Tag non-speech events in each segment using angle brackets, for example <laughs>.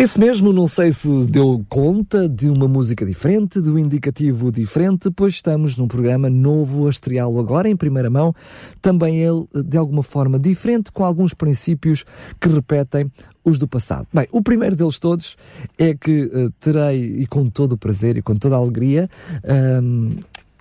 Isso mesmo, não sei se deu conta de uma música diferente, de um indicativo diferente, pois estamos num programa novo a estreá-lo agora em primeira mão, também ele de alguma forma diferente, com alguns princípios que repetem os do passado. Bem, o primeiro deles todos é que uh, terei, e com todo o prazer e com toda a alegria, um,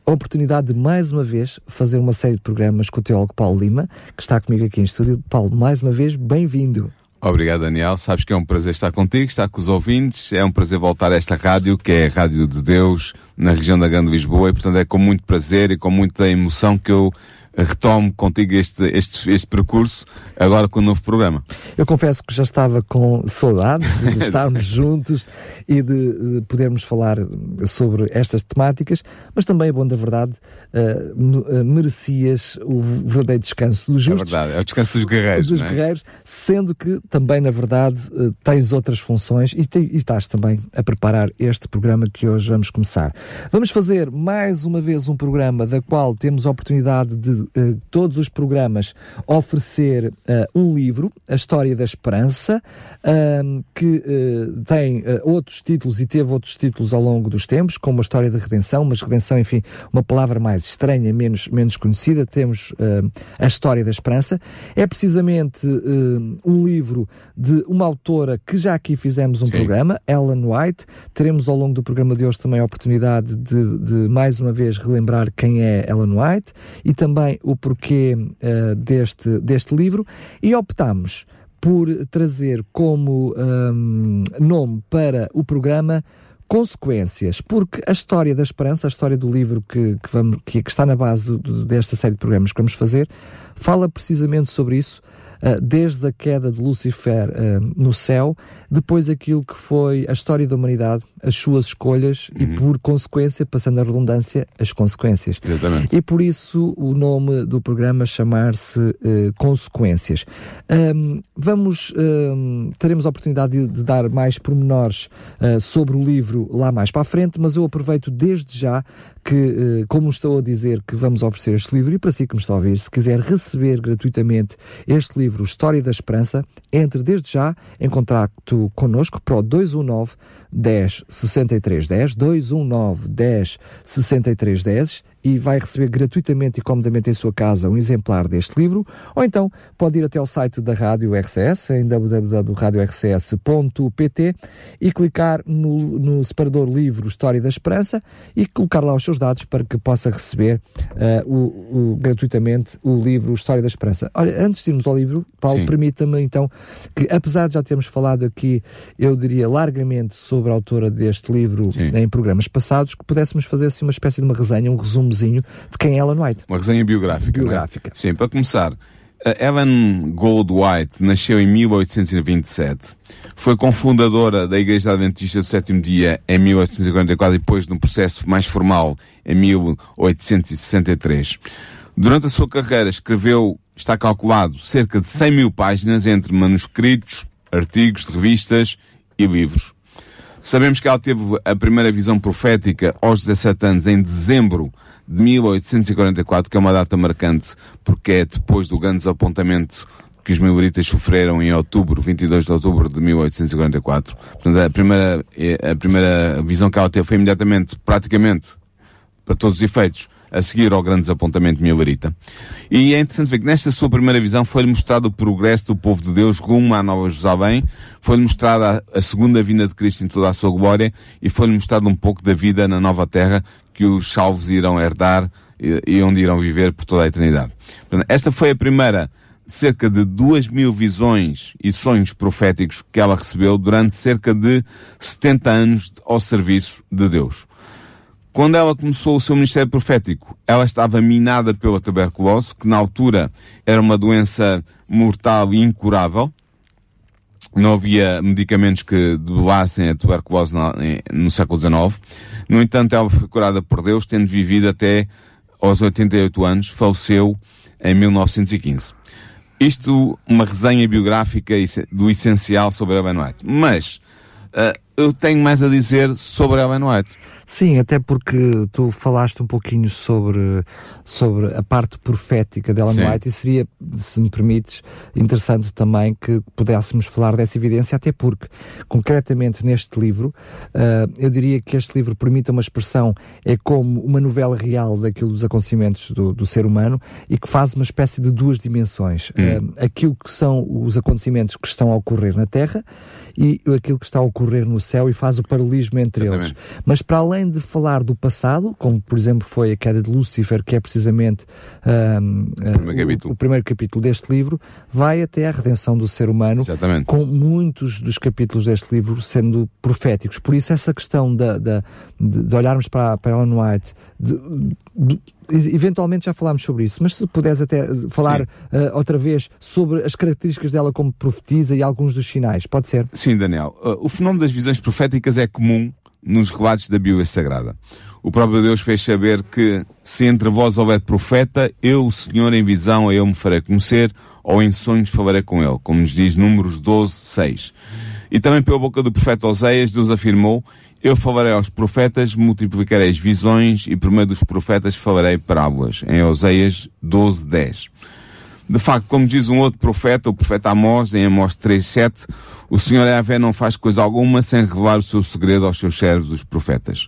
a oportunidade de mais uma vez fazer uma série de programas com o teólogo Paulo Lima, que está comigo aqui em estúdio. Paulo, mais uma vez, bem-vindo. Obrigado, Daniel. Sabes que é um prazer estar contigo, estar com os ouvintes. É um prazer voltar a esta rádio, que é a Rádio de Deus, na região da Grande Lisboa, e portanto é com muito prazer e com muita emoção que eu retomo contigo este, este, este percurso agora com o um novo programa. Eu confesso que já estava com saudades de <laughs> estarmos juntos e de, de, podermos falar sobre estas temáticas, mas também, bom da verdade, uh, merecias o verdadeiro descanso dos justos. É verdade, é o descanso dos guerreiros. Dos é? guerreiros, sendo que também, na verdade, uh, tens outras funções e, te, e estás também a preparar este programa que hoje vamos começar. Vamos fazer mais uma vez um programa da qual temos a oportunidade de todos os programas oferecer uh, um livro, A História da Esperança, uh, que tem outros títulos e teve outros títulos ao longo dos tempos, como a História da Redenção, mas Redenção, enfim, uma palavra mais estranha, menos, menos conhecida. Temos A História da Esperança. É precisamente um livro de uma autora que já aqui fizemos um Sim. programa, Ellen White. Teremos ao longo do programa de hoje também a oportunidade de, de mais uma vez relembrar quem é Ellen White e também o porquê uh, deste, deste livro e optamos por trazer como um, nome para o programa consequências, porque a história da esperança, a história do livro que, que, vamos, que, que está na base do, do, desta série de programas que vamos fazer, fala precisamente sobre isso, desde a queda de Lucifer uh, no céu, depois aquilo que foi a história da humanidade, as suas escolhas uhum. e, por consequência, passando a redundância, as consequências. Exatamente. E por isso o nome do programa chamar-se uh, Consequências. Um, vamos, um, teremos a oportunidade de, de dar mais pormenores uh, sobre o livro lá mais para a frente, mas eu aproveito desde já que, uh, como estou a dizer que vamos oferecer este livro, e para si que me está a ouvir, se quiser receber gratuitamente este livro, História da Esperança, entre desde já em contacto connosco para o 219 10 63 10 219 10 63 10 e vai receber gratuitamente e comodamente em sua casa um exemplar deste livro, ou então pode ir até ao site da Rádio RCS, em www.radiorcs.pt e clicar no, no separador livro História da Esperança e colocar lá os seus dados para que possa receber uh, o, o, gratuitamente o livro História da Esperança. Olha, antes de irmos ao livro, Paulo, permita-me então que, apesar de já termos falado aqui, eu diria largamente sobre a autora deste livro Sim. em programas passados, que pudéssemos fazer assim uma espécie de uma resenha, um resumo resumozinho de quem é Ellen White. Uma resenha biográfica. É? Biográfica. É? Sim, para começar, Ellen Gold White nasceu em 1827. Foi cofundadora da Igreja Adventista do Sétimo Dia em 1844 e depois, no processo mais formal, em 1863. Durante a sua carreira escreveu, está calculado, cerca de 100 mil páginas entre manuscritos, artigos de revistas e livros. Sabemos que ela teve a primeira visão profética aos 17 anos, em dezembro de 1844, que é uma data marcante, porque é depois do grande desapontamento que os miluritas sofreram em outubro, 22 de outubro de 1844. Portanto, a primeira, a primeira visão que ela teve foi imediatamente, praticamente, para todos os efeitos, a seguir ao grande desapontamento milarita. E é interessante ver que nesta sua primeira visão foi-lhe mostrado o progresso do povo de Deus rumo à Nova Jerusalém, foi-lhe mostrada a segunda vinda de Cristo em toda a sua glória e foi-lhe mostrado um pouco da vida na nova terra que os salvos irão herdar e, onde irão viver por toda a eternidade. Esta foi a primeira cerca de duas mil visões e sonhos proféticos que ela recebeu durante cerca de 70 anos ao serviço de Deus. Quando ela começou o seu ministério profético, ela estava minada pela tuberculose, que na altura era uma doença mortal e incurável. Não havia medicamentos que debelassem a tuberculose no século XIX. No entanto, ela foi curada por Deus, tendo vivido até aos 88 anos, faleceu em 1915. Isto, uma resenha biográfica do essencial sobre Ellen White. Mas, uh, eu tenho mais a dizer sobre Ellen White. Sim, até porque tu falaste um pouquinho sobre, sobre a parte profética de Ellen Sim. White e seria, se me permites, interessante também que pudéssemos falar dessa evidência, até porque, concretamente neste livro, uh, eu diria que este livro permite uma expressão, é como uma novela real daquilo dos acontecimentos do, do ser humano e que faz uma espécie de duas dimensões. Hum. Uh, aquilo que são os acontecimentos que estão a ocorrer na Terra e aquilo que está a ocorrer no céu e faz o paralelismo entre Exatamente. eles. Mas para além de falar do passado, como por exemplo foi a queda de Lúcifer, que é precisamente um, o, primeiro o, o, primeiro capítulo deste livro, vai até a redenção do ser humano, Exatamente. com muitos dos capítulos deste livro sendo proféticos. Por isso essa questão da, da de, de, olharmos para, para Ellen White de, de, eventualmente já falámos sobre isso, mas se puderes até falar uh, outra vez sobre as características dela como profetiza e alguns dos sinais, pode ser? Sim, Daniel. Uh, o fenómeno das visões proféticas é comum nos relatos da Bíblia Sagrada. O próprio Deus fez saber que se entre vós houver profeta, eu, o Senhor, em visão, eu me farei conhecer, ou em sonhos falarei com ele, como nos diz Números 12, 6. E também pela boca do profeta Oséias, Deus afirmou, eu falarei aos profetas, multiplicarei as visões, e por meio dos profetas falarei parábolas. Em Oséias 12, 10. De facto, como diz um outro profeta, o profeta Amós, em Amós 3.7, o Senhor Yahvé não faz coisa alguma sem revelar o seu segredo aos seus servos, os profetas.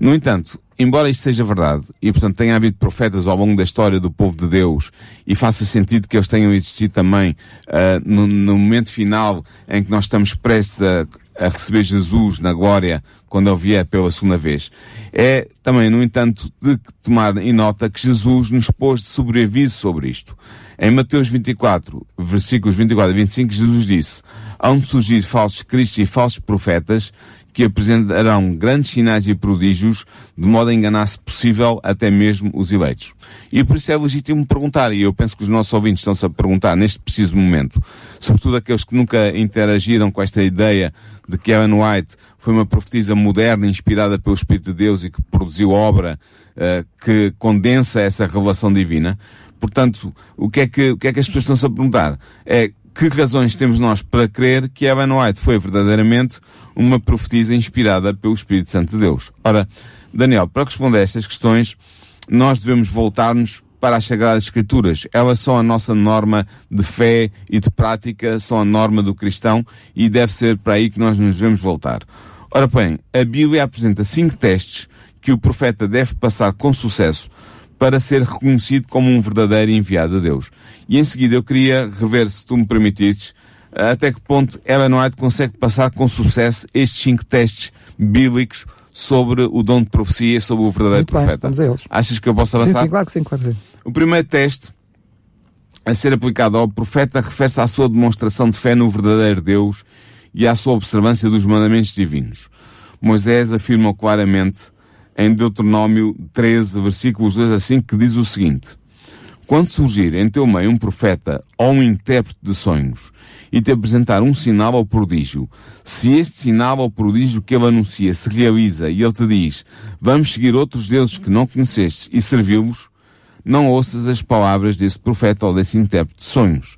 No entanto, embora isto seja verdade, e portanto tenha havido profetas ao longo da história do povo de Deus, e faça sentido que eles tenham existido também uh, no, no momento final em que nós estamos prestes a a receber Jesus na glória quando ele vier pela segunda vez. É também, no entanto, de tomar em nota que Jesus nos pôs de sobreaviso sobre isto. Em Mateus 24, versículos 24 e 25, Jesus disse, hão de surgir falsos cristos e falsos profetas que apresentarão grandes sinais e prodígios, de modo a enganar, se possível, até mesmo os eleitos. E por isso é legítimo perguntar, e eu penso que os nossos ouvintes estão-se a perguntar neste preciso momento, sobretudo aqueles que nunca interagiram com esta ideia de que Ellen White foi uma profetisa moderna, inspirada pelo Espírito de Deus e que produziu obra uh, que condensa essa revelação divina. Portanto, o que é que, o que é que as pessoas estão-se a perguntar? É que razões temos nós para crer que Ellen White foi verdadeiramente uma profetisa inspirada pelo Espírito Santo de Deus. Ora, Daniel, para responder a estas questões, nós devemos voltar-nos para as Sagradas Escrituras. Elas são a nossa norma de fé e de prática, são a norma do cristão e deve ser para aí que nós nos devemos voltar. Ora bem, a Bíblia apresenta cinco testes que o profeta deve passar com sucesso para ser reconhecido como um verdadeiro enviado de Deus. E em seguida eu queria rever, se tu me permitisses, até que ponto Ellen White consegue passar com sucesso estes cinco testes bíblicos sobre o dom de profecia, sobre o verdadeiro Muito profeta. Bem, vamos a eles. Achas que eu posso avançar? Sim, sim, claro que sim, claro que sim. O primeiro teste a ser aplicado ao profeta refere-se à sua demonstração de fé no verdadeiro Deus e à sua observância dos mandamentos divinos. Moisés afirma claramente em Deuteronômio 13, versículos 2 a 5, que diz o seguinte: quando surgir em teu meio um profeta ou um intérprete de sonhos e te apresentar um sinal ou prodígio, se este sinal ou prodígio que ele anuncia se realiza e ele te diz, vamos seguir outros deuses que não conhecestes e servi-los, não ouças as palavras desse profeta ou desse intérprete de sonhos,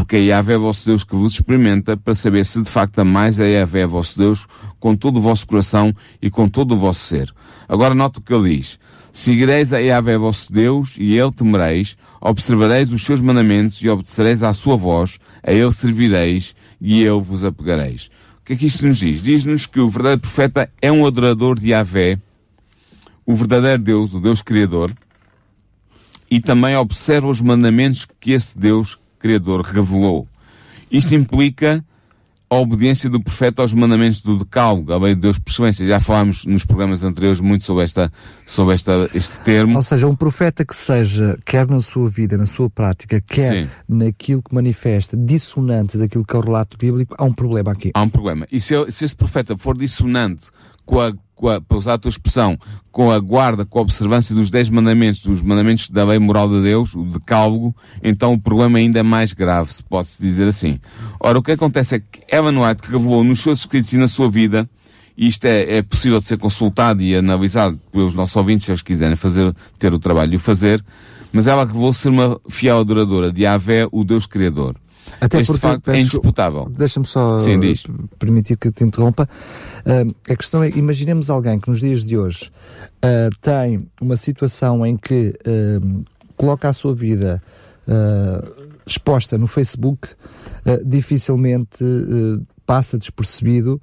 porque é Yahvé vosso Deus que vos experimenta para saber se de facto amais a Yahvé vosso Deus com todo o vosso coração e com todo o vosso ser. Agora nota o que ele diz. Seguireis a Yahvé vosso Deus e ele temereis, observareis os seus mandamentos e obedecereis à sua voz, a ele servireis e eu vos apegareis. O que é que isto nos diz? Diz-nos que o verdadeiro profeta é um adorador de Yahvé, o verdadeiro Deus, o Deus Criador, e também observa os mandamentos que esse Deus Criador revelou. Isto implica a obediência do profeta aos mandamentos do decálogo, a lei de Deus por excelência. Já falámos nos programas anteriores muito sobre, esta, sobre esta, este termo. Ou seja, um profeta que seja, quer na sua vida, na sua prática, quer Sim. naquilo que manifesta, dissonante daquilo que é o relato bíblico, há um problema aqui. Há um problema. E se, se esse profeta for dissonante com a para usar a tua expressão, com a guarda, com a observância dos dez mandamentos, dos mandamentos da lei moral de Deus, o decálogo, então o problema é ainda mais grave, se pode-se dizer assim. Ora, o que acontece é que Ellen White revelou nos seus escritos e na sua vida, e isto é, é possível de ser consultado e analisado pelos nossos ouvintes, se eles quiserem fazer, ter o trabalho de o fazer, mas ela revelou ser uma fiel adoradora de Yahvé, o Deus Criador. Até porque, facto é indisputável. Deixa-me só Sim, diz. permitir que te interrompa. Ah, a questão é, imaginemos alguém que nos dias de hoje ah, tem uma situação em que ah, coloca a sua vida exposta no Facebook, dificilmente passa despercebido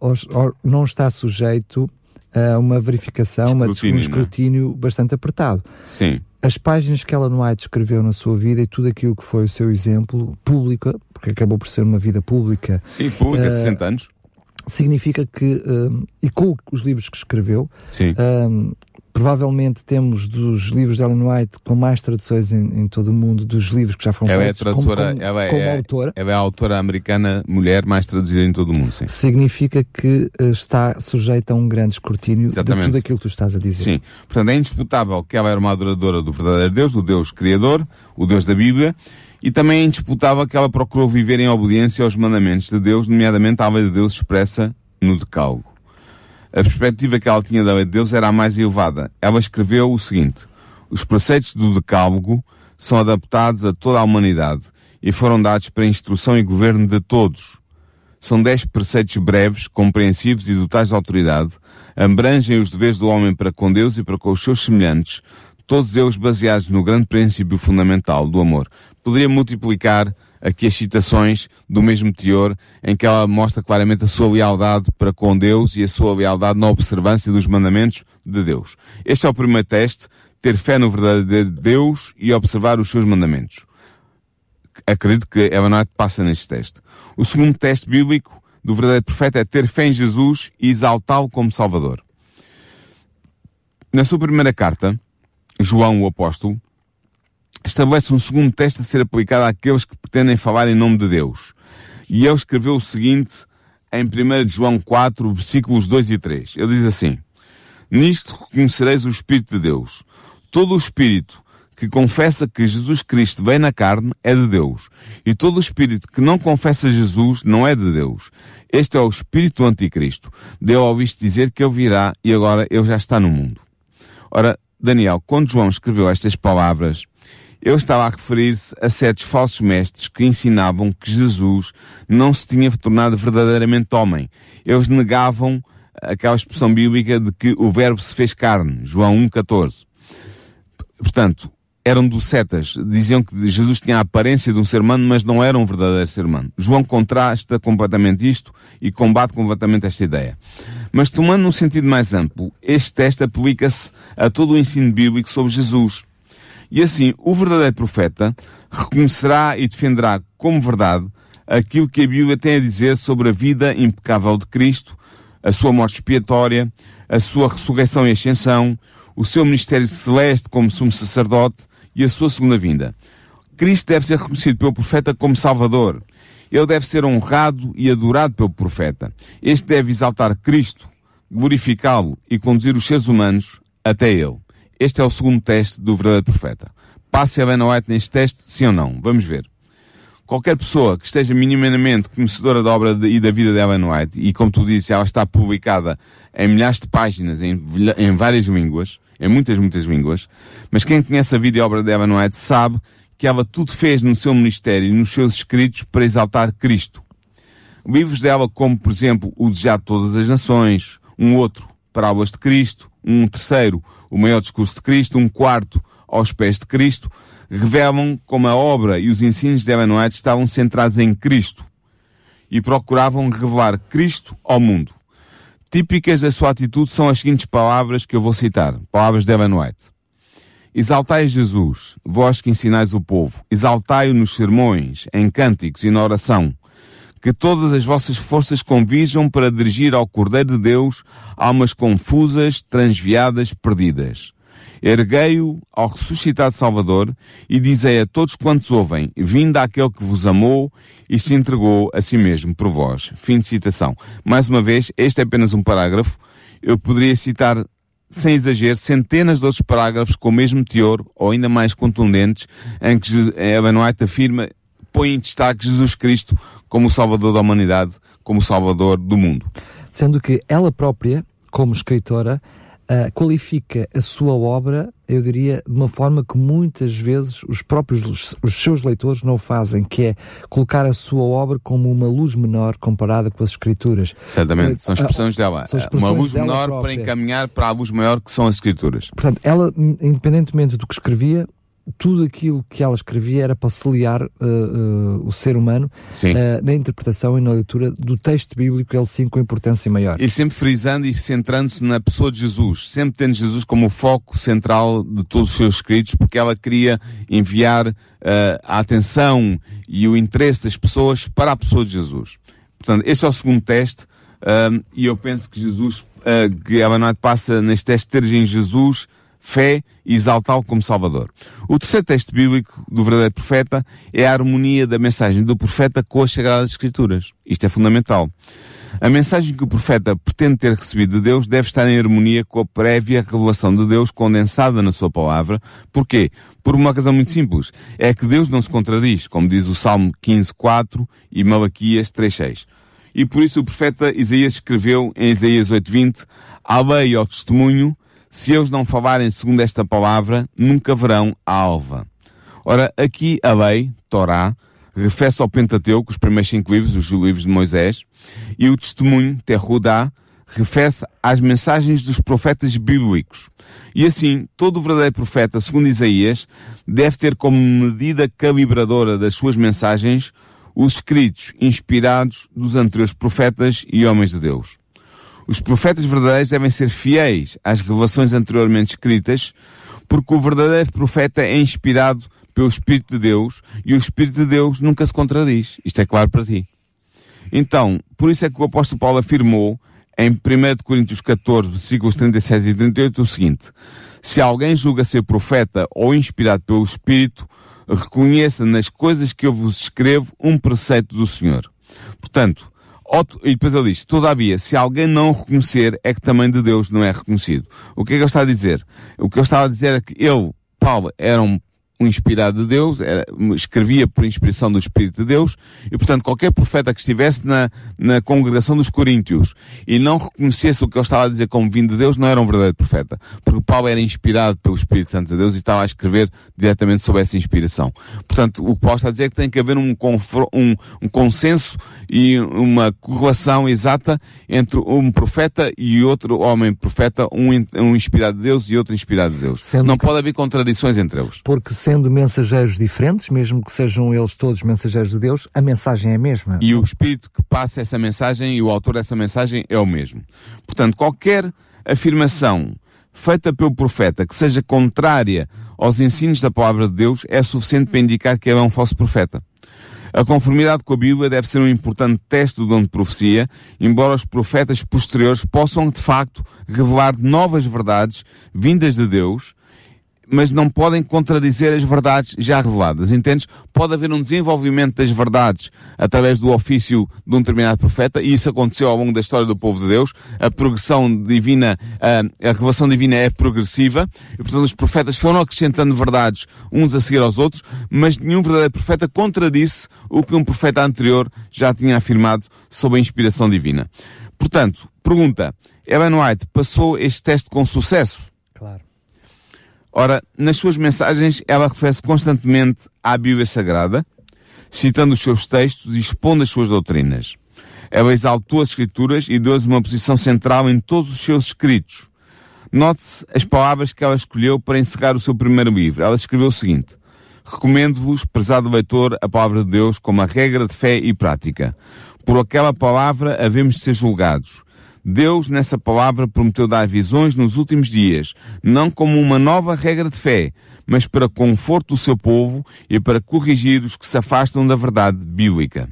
ou, ou não está sujeito a uma verificação, Escrutínio, um é? escrutínio bastante apertado Sim. As páginas que Ellen White escreveu na sua vida e tudo aquilo que foi o seu exemplo pública, porque acabou por ser uma vida pública, Sim, pública de Eh, 60 anos. significa que, hum, e com os livros que escreveu, Sim. Provavelmente temos dos livros de Ellen White com mais traduções em, em todo o mundo, dos livros que já foram Ela é feitos tradutora, como, como, ela, como é, autora. ela é a autora americana mulher mais traduzida em todo o mundo, sim. Significa que eh, está sujeita a um grande escrutínio Exatamente. de tudo aquilo que tu estás a dizer. Sim. Portanto, é indisputável que ela era uma adoradora do verdadeiro Deus, do Deus Criador, o Deus da Bíblia, e também é indisputável que ela procurou viver em obediência aos mandamentos de Deus, nomeadamente à lei de Deus expressa no Decálogo. A perspectiva que ela tinha da lei de Deus era a mais elevada. Ela escreveu o seguinte: Os preceitos do Decálogo são adaptados a toda a humanidade e foram dados para instrução e governo de todos. São dez preceitos breves, compreensivos e dotados de autoridade, abrangem os deveres do homem para com Deus e para com os seus semelhantes, todos eles baseados no grande princípio fundamental do amor. Poderia multiplicar aqui as citações do mesmo teor, em que ela mostra claramente a sua lealdade para com Deus e a sua lealdade na observância dos mandamentos de Deus. Este é o primeiro teste, ter fé no verdadeiro Deus e observar os seus mandamentos acredito que Ellen White passa neste teste. O segundo teste bíblico do verdadeiro profeta é ter fé em Jesus e exaltá-lo como Salvador. Na sua primeira carta, João, o apóstolo, estabelece um segundo teste a ser aplicado àqueles que pretendem falar em nome de Deus. E ele escreveu o seguinte em 1 João 4, versículos 2 e 3. Ele diz assim, Nisto reconhecereis o Espírito de Deus. Todo o Espírito que confessa que Jesus Cristo vem na carne é de Deus. E todo o espírito que não confessa Jesus não é de Deus. Este é o espírito anticristo. Deu ao visto dizer que ele virá e agora ele já está no mundo. Ora, Daniel, quando João escreveu estas palavras, ele estava a referir-se a certos falsos mestres que ensinavam que Jesus não se tinha tornado verdadeiramente homem. Eles negavam aquela expressão bíblica de que o verbo se fez carne, João 1,14. Portanto, eram docetas, diziam que Jesus tinha a aparência de um ser humano, mas não era um verdadeiro ser humano. João contrasta completamente isto e combate completamente esta ideia. Mas tomando num sentido mais amplo, este teste aplica-se a todo o ensino bíblico sobre Jesus. E assim, o verdadeiro profeta reconhecerá e defenderá como verdade aquilo que a Bíblia tem a dizer sobre a vida impecável de Cristo, a sua morte expiatória, a sua ressurreição e ascensão, o seu ministério celeste como sumo sacerdote e a sua segunda vinda. Cristo deve ser reconhecido pelo profeta como Salvador. Ele deve ser honrado e adorado pelo profeta. Este deve exaltar Cristo, glorificá-lo e conduzir os seres humanos até ele. Este é o segundo teste do verdadeiro profeta. A Ellen White neste teste, sim ou não? Vamos ver. Qualquer pessoa que esteja minimamente conhecedora da obra de, e da vida de Ellen White, e como tu disse, ela está publicada em milhares de páginas, em, em várias línguas, em muitas, muitas línguas, mas quem conhece a vida e a obra de Ellen White sabe que ela tudo fez no seu ministério e nos seus escritos para exaltar Cristo. Livros dela, como por exemplo O Desejado de Todas as Nações, um outro, Parábolas de Cristo, um terceiro, O Maior Discurso de Cristo, um quarto, Aos Pés de Cristo, revelam como a obra e os ensinos de Ellen estavam centrados em Cristo e procuravam revelar Cristo ao mundo. Típicas da sua atitude são as seguintes palavras que eu vou citar, palavras de Ellen. Exaltai Jesus, vós que ensinais o povo, exaltai-o nos sermões, em cânticos e na oração, que todas as vossas forças convijam para dirigir ao Cordeiro de Deus almas confusas, transviadas, perdidas. Erguei-o ao ressuscitado Salvador e dizei a todos quantos ouvem, vinda aquele que vos amou e se entregou a si mesmo por vós. Fim de citação. Mais uma vez, este é apenas um parágrafo. Eu poderia citar, sem exagero, centenas de outros parágrafos com o mesmo teor ou ainda mais contundentes em que Ellen White afirma, põe em destaque Jesus Cristo como o Salvador da humanidade, como o Salvador do mundo. Sendo que ela própria, como escritora, uh, qualifica a sua obra, eu diria, de uma forma que muitas vezes os próprios os seus leitores não fazem, que é colocar a sua obra como uma luz menor comparada com as escrituras. Certamente, são expressões dela. Expressões uma luz menor própria. para encaminhar para a luz maior que são as escrituras. Portanto, ela, independentemente do que escrevia, tudo aquilo que ela escrevia era para auxiliar uh, uh, o ser humano uh, na interpretação e na leitura do texto bíblico, ele sim com importância maior. E sempre frisando e centrando-se na pessoa de Jesus, sempre tendo Jesus como o foco central de todos os seus escritos, porque ela queria enviar a atenção e o interesse das pessoas para a pessoa de Jesus. Portanto, este é o segundo teste, e eu penso que Jesus, que a Noite passa neste teste, ter em Jesus fé e exaltá-lo como Salvador. O terceiro texto bíblico do verdadeiro profeta é a harmonia da mensagem do profeta com as Sagradas Escrituras. Isto é fundamental. A mensagem que o profeta pretende ter recebido de Deus deve estar em harmonia com a prévia revelação de Deus condensada na sua palavra. Porquê? Por uma razão muito simples. É que Deus não se contradiz, como diz o Salmo 15.4 e Malaquias 3.6. E por isso o profeta Isaías escreveu em Isaías 8.20 A lei e ao testemunho se eles não falarem segundo esta palavra, nunca verão a alva. Ora, aqui a lei, Torá, refere-se ao Pentateuco, os primeiros cinco livros, os livros de Moisés, e o testemunho, Terrudá, refere-se às mensagens dos profetas bíblicos. E assim, todo verdadeiro profeta, segundo Isaías, deve ter como medida calibradora das suas mensagens os escritos inspirados dos anteriores profetas e homens de Deus. Os profetas verdadeiros devem ser fiéis às revelações anteriormente escritas, porque o verdadeiro profeta é inspirado pelo Espírito de Deus e o Espírito de Deus nunca se contradiz. Isto é claro para ti. Então, por isso é que o apóstolo Paulo afirmou em 1 Coríntios 14, versículos 37 e 38 o seguinte: Se alguém julga ser profeta ou inspirado pelo Espírito, reconheça nas coisas que eu vos escrevo um preceito do Senhor. Portanto, e depois ele diz, todavia, se alguém não reconhecer, é que também de Deus não é reconhecido. O que é que ele está a dizer? O que ele estava a dizer é que ele, Paulo, era um um inspirado de Deus, era, escrevia por inspiração do Espírito de Deus, e portanto qualquer profeta que estivesse na, na congregação dos Coríntios e não reconhecesse o que ele estava a dizer como vindo de Deus, não era um verdadeiro profeta. Porque Paulo era inspirado pelo Espírito Santo de Deus e estava a escrever diretamente sobre essa inspiração. Portanto, o que Paulo está a dizer é que tem que haver um, um, um consenso e uma correlação exata entre um profeta e outro homem profeta, um, um inspirado de Deus e outro inspirado de Deus. Sendo não que... pode haver contradições entre eles. Porque sendo mensageiros diferentes, mesmo que sejam eles todos mensageiros de Deus, a mensagem é a mesma. E o Espírito que passa essa mensagem e o autor dessa mensagem é o mesmo. Portanto, qualquer afirmação feita pelo profeta que seja contrária aos ensinos da palavra de Deus é suficiente para indicar que ele é um falso profeta. A conformidade com a Bíblia deve ser um importante teste do dom de profecia, embora os profetas posteriores possam, de facto, revelar novas verdades vindas de Deus, mas não podem contradizer as verdades já reveladas, entendes? Pode haver um desenvolvimento das verdades através do ofício de um determinado profeta, e isso aconteceu ao longo da história do povo de Deus. A progressão divina, a, a revelação divina é progressiva, e portanto os profetas foram acrescentando verdades uns a seguir aos outros, mas nenhum verdadeiro profeta contradisse o que um profeta anterior já tinha afirmado sobre a inspiração divina. Portanto, pergunta, Ellen White passou este teste com sucesso? Claro. Ora, nas suas mensagens, ela refere-se constantemente à Bíblia Sagrada, citando os seus textos e expondo as suas doutrinas. Ela exaltou as Escrituras e deu-lhes uma posição central em todos os seus escritos. Note-se as palavras que ela escolheu para encerrar o seu primeiro livro. Ela escreveu o seguinte: Recomendo-vos, prezado leitor, a palavra de Deus como a regra de fé e prática. Por aquela palavra havemos de ser julgados. Deus, nessa palavra, prometeu dar visões nos últimos dias, não como uma nova regra de fé, mas para conforto do seu povo e para corrigir os que se afastam da verdade bíblica.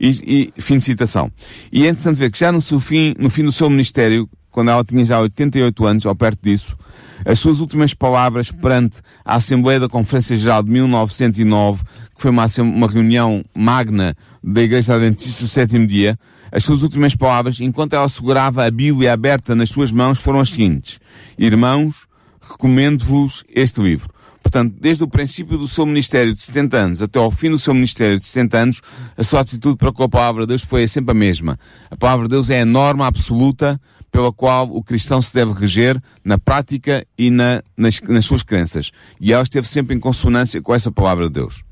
E, e fim de citação. E é interessante ver que já no, seu fim, no fim do seu ministério, quando ela tinha já 88 anos, ou perto disso, as suas últimas palavras perante a Assembleia da Conferência Geral de 1909, que foi uma, uma reunião magna da Igreja Adventista do Sétimo Dia, as suas últimas palavras, enquanto ela segurava a Bíblia aberta nas suas mãos, foram as seguintes. Irmãos, recomendo-vos este livro. Portanto, desde o princípio do seu ministério de 70 anos até ao fim do seu ministério de 70 anos, a sua atitude para com a palavra de Deus foi sempre a mesma. A palavra de Deus é a norma absoluta pela qual o cristão se deve reger na prática e na, nas, nas suas crenças. E ela esteve sempre em consonância com essa palavra de Deus.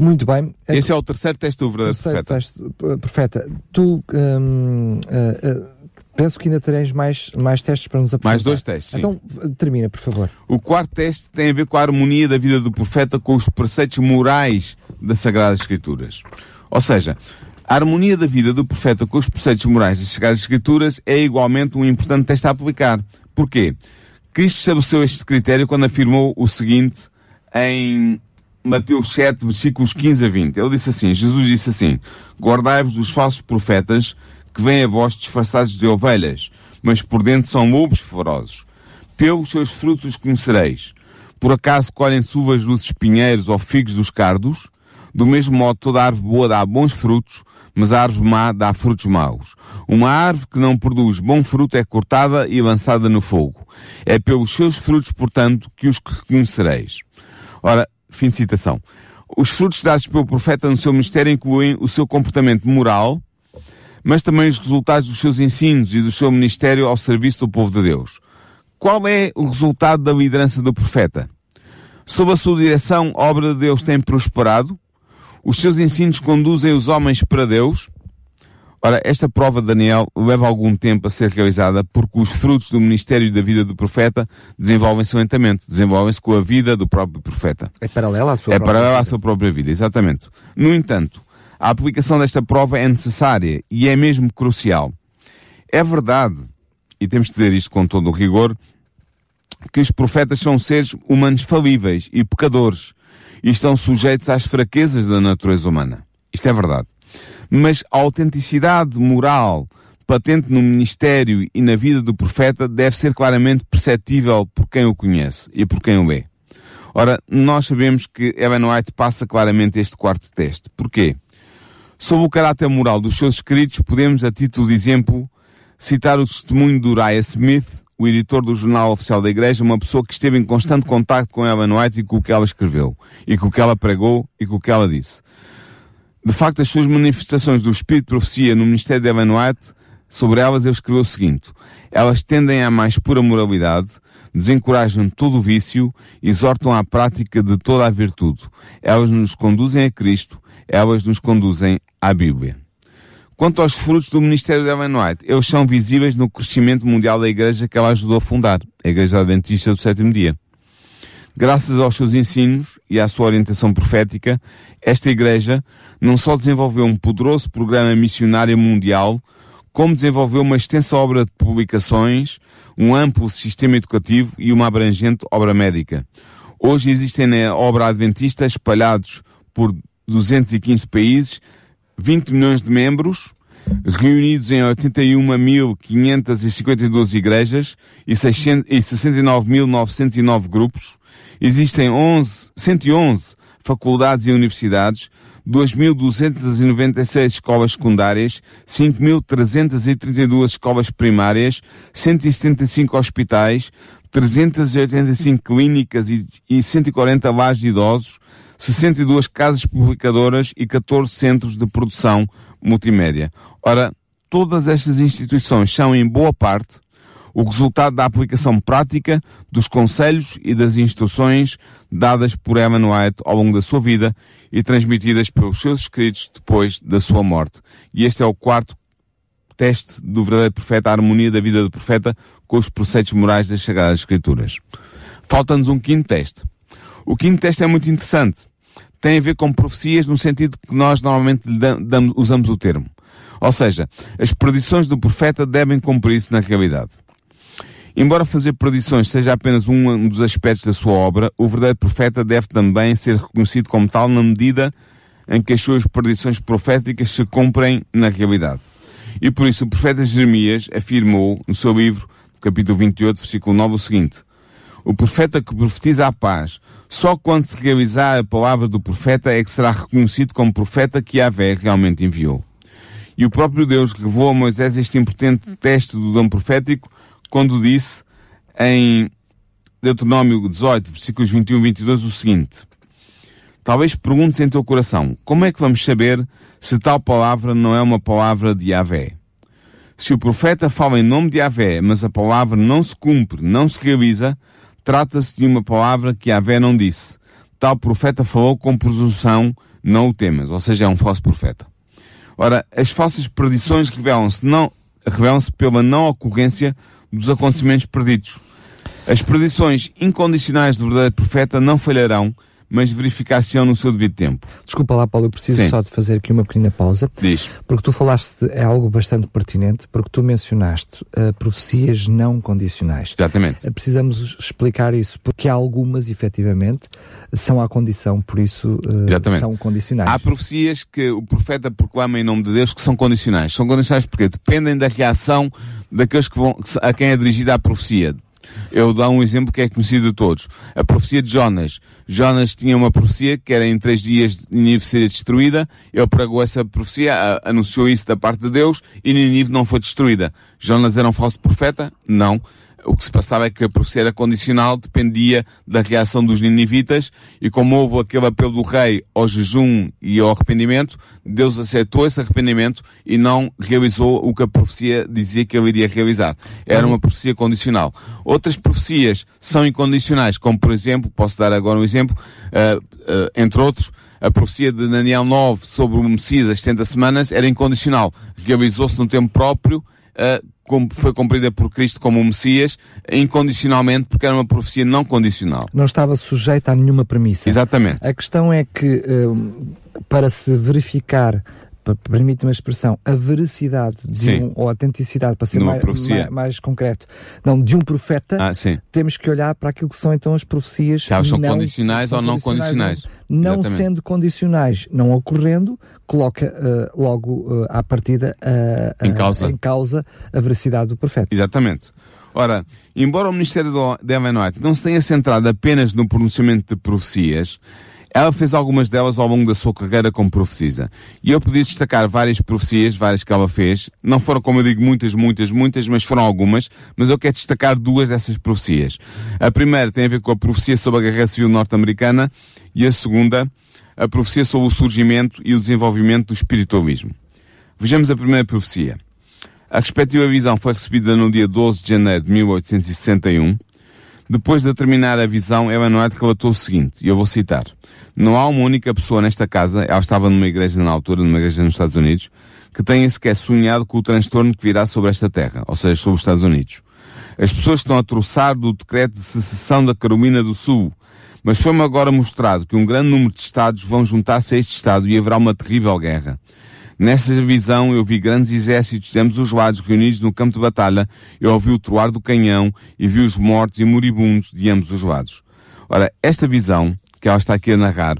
Muito bem. Esse é o terceiro teste do verdadeiro terceiro profeta. Teste, profeta, tu hum, uh, uh, penso que ainda teremos mais, mais testes para nos apresentar. Mais dois testes. Sim. Então termina, por favor. O quarto teste tem a ver com a harmonia da vida do profeta com os preceitos morais das Sagradas Escrituras. Ou seja, a harmonia da vida do profeta com os preceitos morais das Sagradas Escrituras é igualmente um importante teste a aplicar. Porquê? Cristo estabeleceu este critério quando afirmou o seguinte em Mateus 7, versículos 15 a 20. Ele disse assim, Jesus disse assim, Guardai-vos dos falsos profetas que vêm a vós disfarçados de ovelhas, mas por dentro são lobos ferozes. Pelos seus frutos os conhecereis. Por acaso colhem uvas dos espinheiros ou figos dos cardos? Do mesmo modo, toda árvore boa dá bons frutos, mas a árvore má dá frutos maus. Uma árvore que não produz bom fruto é cortada e lançada no fogo. É pelos seus frutos, portanto, que os reconhecereis. Ora, Fim de citação. Os frutos dados pelo profeta no seu ministério incluem o seu comportamento moral, mas também os resultados dos seus ensinos e do seu ministério ao serviço do povo de Deus. Qual é o resultado da liderança do profeta? Sob a sua direção, a obra de Deus tem prosperado, os seus ensinos conduzem os homens para Deus, Ora, esta prova de Daniel leva algum tempo a ser realizada porque os frutos do ministério da vida do profeta desenvolvem-se lentamente, desenvolvem-se com a vida do próprio profeta. É paralela à sua é própria paralela vida. à sua própria vida, exatamente. No entanto, a aplicação desta prova é necessária e é mesmo crucial. É verdade, e temos de dizer isto com todo o rigor, que os profetas são seres humanos falíveis e pecadores e estão sujeitos às fraquezas da natureza humana. Isto é verdade mas a autenticidade moral patente no ministério e na vida do profeta deve ser claramente perceptível por quem o conhece e por quem o lê. Ora, nós sabemos que Ellen White passa claramente este quarto teste. Porquê? Sob o caráter moral dos seus escritos, podemos, a título de exemplo, citar o testemunho de Uriah Smith, o editor do Jornal Oficial da Igreja, uma pessoa que esteve em constante contacto com Ellen White e com o que ela escreveu, e com o que ela pregou e com o que ela disse. De facto, as suas manifestações do espírito de profecia no ministério de Ellen White, sobre elas ele escreveu o seguinte, elas tendem à mais pura moralidade, desencorajam todo o vício, exortam à prática de toda a virtude. Elas nos conduzem a Cristo, elas nos conduzem à Bíblia. Quanto aos frutos do ministério de Ellen White, eles são visíveis no crescimento mundial da igreja que ela ajudou a fundar, a Igreja Adventista do Sétimo Dia. Graças aos seus ensinos e à sua orientação profética, esta igreja não só desenvolveu um poderoso programa missionário mundial, como desenvolveu uma extensa obra de publicações, um amplo sistema educativo e uma abrangente obra médica. Hoje existem na obra adventista espalhados por 215 países, 20 milhões de membros, reunidos em 81.552 igrejas e 69.909 grupos. Existem 11, 111 faculdades e universidades, 2.296 escolas secundárias, 5.332 escolas primárias, 175 hospitais, 385 clínicas e, e 140 lares de idosos, 62 casas publicadoras e 14 centros de produção multimédia. Ora, todas estas instituições são, em boa parte, o resultado da aplicação prática dos conselhos e das instruções dadas por Ellen White ao longo da sua vida e transmitidas pelos seus escritos depois da sua morte. E este é o quarto teste do verdadeiro profeta, a harmonia da vida do profeta com os preceitos morais das Sagradas Escrituras. Falta-nos um quinto teste. O quinto teste é muito interessante. Tem a ver com profecias no sentido que nós normalmente usamos o termo. Ou seja, as predições do profeta devem cumprir-se na realidade. Embora fazer predições seja apenas um dos aspectos da sua obra, o verdadeiro profeta deve também ser reconhecido como tal na medida em que as suas predições proféticas se cumprem na realidade. E por isso o profeta Jeremias afirmou no seu livro, capítulo 28, versículo 9, o seguinte: O profeta que profetiza a paz, só quando se realizar a palavra do profeta é que será reconhecido como profeta que Yahvé realmente enviou. E o próprio Deus revelou a Moisés este importante teste do dom profético quando disse em Deuteronômio 18, versículos 21 e 22 o seguinte: Talvez perguntes em teu coração, como é que vamos saber se tal palavra não é uma palavra de Yahvé? Se o profeta fala em nome de Yahvé, mas a palavra não se cumpre, não se realiza, trata-se de uma palavra que Yahvé não disse. Tal profeta falou com presunção, não o temas, ou seja, é um falso profeta. Ora, as falsas predições revelam-se não, revelam-se pela não ocorrência dos acontecimentos perdidos. As predições incondicionais do verdadeiro profeta não falharão, mas verificar-se-ão no seu devido tempo. Desculpa lá, Paulo, eu preciso Sim. só de fazer aqui uma pequena pausa. Diz. Porque tu falaste, é algo bastante pertinente, porque tu mencionaste uh, profecias não condicionais. Exatamente. Uh, precisamos explicar isso, porque algumas, efetivamente, são à condição, por isso uh, Exatamente. são condicionais. Há profecias que o profeta proclama em nome de Deus que são condicionais. São condicionais porque dependem da reação daqueles que vão, a quem é dirigida a profecia. Eu dou um exemplo que é conhecido de todos. A profecia de Jonas. Jonas tinha uma profecia que era em três dias Ninive seria destruída. Ele pregou essa profecia, anunciou isso da parte de Deus e Ninive não foi destruída. Jonas era um falso profeta? Não. O que se passava é que a profecia era condicional, dependia da reação dos ninivitas, e como houve aquele apelo do rei ao jejum e ao arrependimento, Deus aceitou esse arrependimento e não realizou o que a profecia dizia que ele iria realizar. Era uma profecia condicional. Outras profecias são incondicionais, como por exemplo, posso dar agora um exemplo, uh, uh, entre outros, a profecia de Daniel 9 sobre o Messias, as 70 semanas, era incondicional. Realizou-se no tempo próprio, uh, foi cumprida por Cristo como o Messias, incondicionalmente, porque era uma profecia não condicional. Não estava sujeita a nenhuma premissa. Exatamente. A questão é que, um, para se verificar, permite-me a expressão, a veracidade um, ou a autenticidade, para ser mais, mais, mais concreto, não, de um profeta, Ah, sim. temos que olhar para aquilo que são então as profecias. Se elas são não- condicionais ou não condicionais. Não Exatamente. sendo condicionais, não ocorrendo, coloca uh, logo uh, à partida uh, Em causa. em causa a veracidade do profeta. Exatamente. Ora, embora o Ministério de Ellen White não se tenha centrado apenas no pronunciamento de profecias, ela fez algumas delas ao longo da sua carreira como profetisa. E eu podia destacar várias profecias, várias que ela fez. Não foram, como eu digo, muitas, muitas, muitas, mas foram algumas. Mas eu quero destacar duas dessas profecias. A primeira tem a ver com a profecia sobre a Guerra Civil Norte-Americana e a segunda, a profecia sobre o surgimento e o desenvolvimento do espiritualismo. Vejamos a primeira profecia. A respectiva visão foi recebida no dia 12 de janeiro de 1861. Depois de terminar a visão, Ellen White relatou o seguinte, e eu vou citar. Não há uma única pessoa nesta casa, ela estava numa igreja na altura, numa igreja nos Estados Unidos, que tenha sequer sonhado com o transtorno que virá sobre esta terra, ou seja, sobre os Estados Unidos. As pessoas estão a troçar do decreto de secessão da Carolina do Sul, mas foi-me agora mostrado que um grande número de Estados vão juntar-se a este Estado e haverá uma terrível guerra. Nessa visão eu vi grandes exércitos de ambos os lados reunidos no campo de batalha, eu ouvi o troar do canhão e vi os mortos e moribundos de ambos os lados. Ora, esta visão, que ela está aqui a narrar,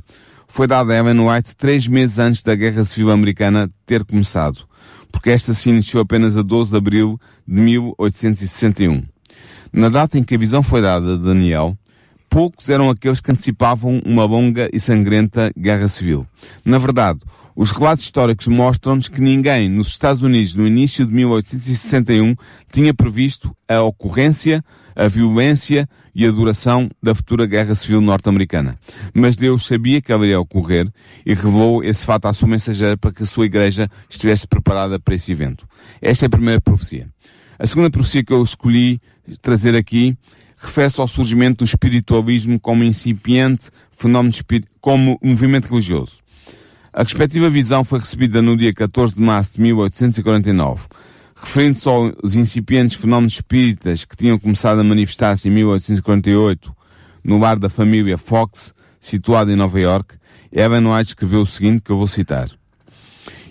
foi dada a Ellen White três meses antes da Guerra Civil Americana ter começado, porque esta se iniciou apenas a 12 de abril de 1861. Na data em que a visão foi dada a Daniel, poucos eram aqueles que antecipavam uma longa e sangrenta guerra civil. Na verdade, os relatos históricos mostram-nos que ninguém nos Estados Unidos no início de 1861 tinha previsto a ocorrência, a violência e a duração da futura guerra civil norte-americana. Mas Deus sabia que iria ocorrer e revelou esse fato à sua mensageira para que a sua igreja estivesse preparada para esse evento. Esta é a primeira profecia. A segunda profecia que eu escolhi trazer aqui refere-se ao surgimento do espiritualismo como incipiente fenómeno como movimento religioso. A respectiva visão foi recebida no dia 14 de março de 1849. Referindo-se aos incipientes fenómenos espíritas que tinham começado a manifestar-se em 1848 no lar da família Fox, situado em Nova York, Evan White escreveu o seguinte que eu vou citar.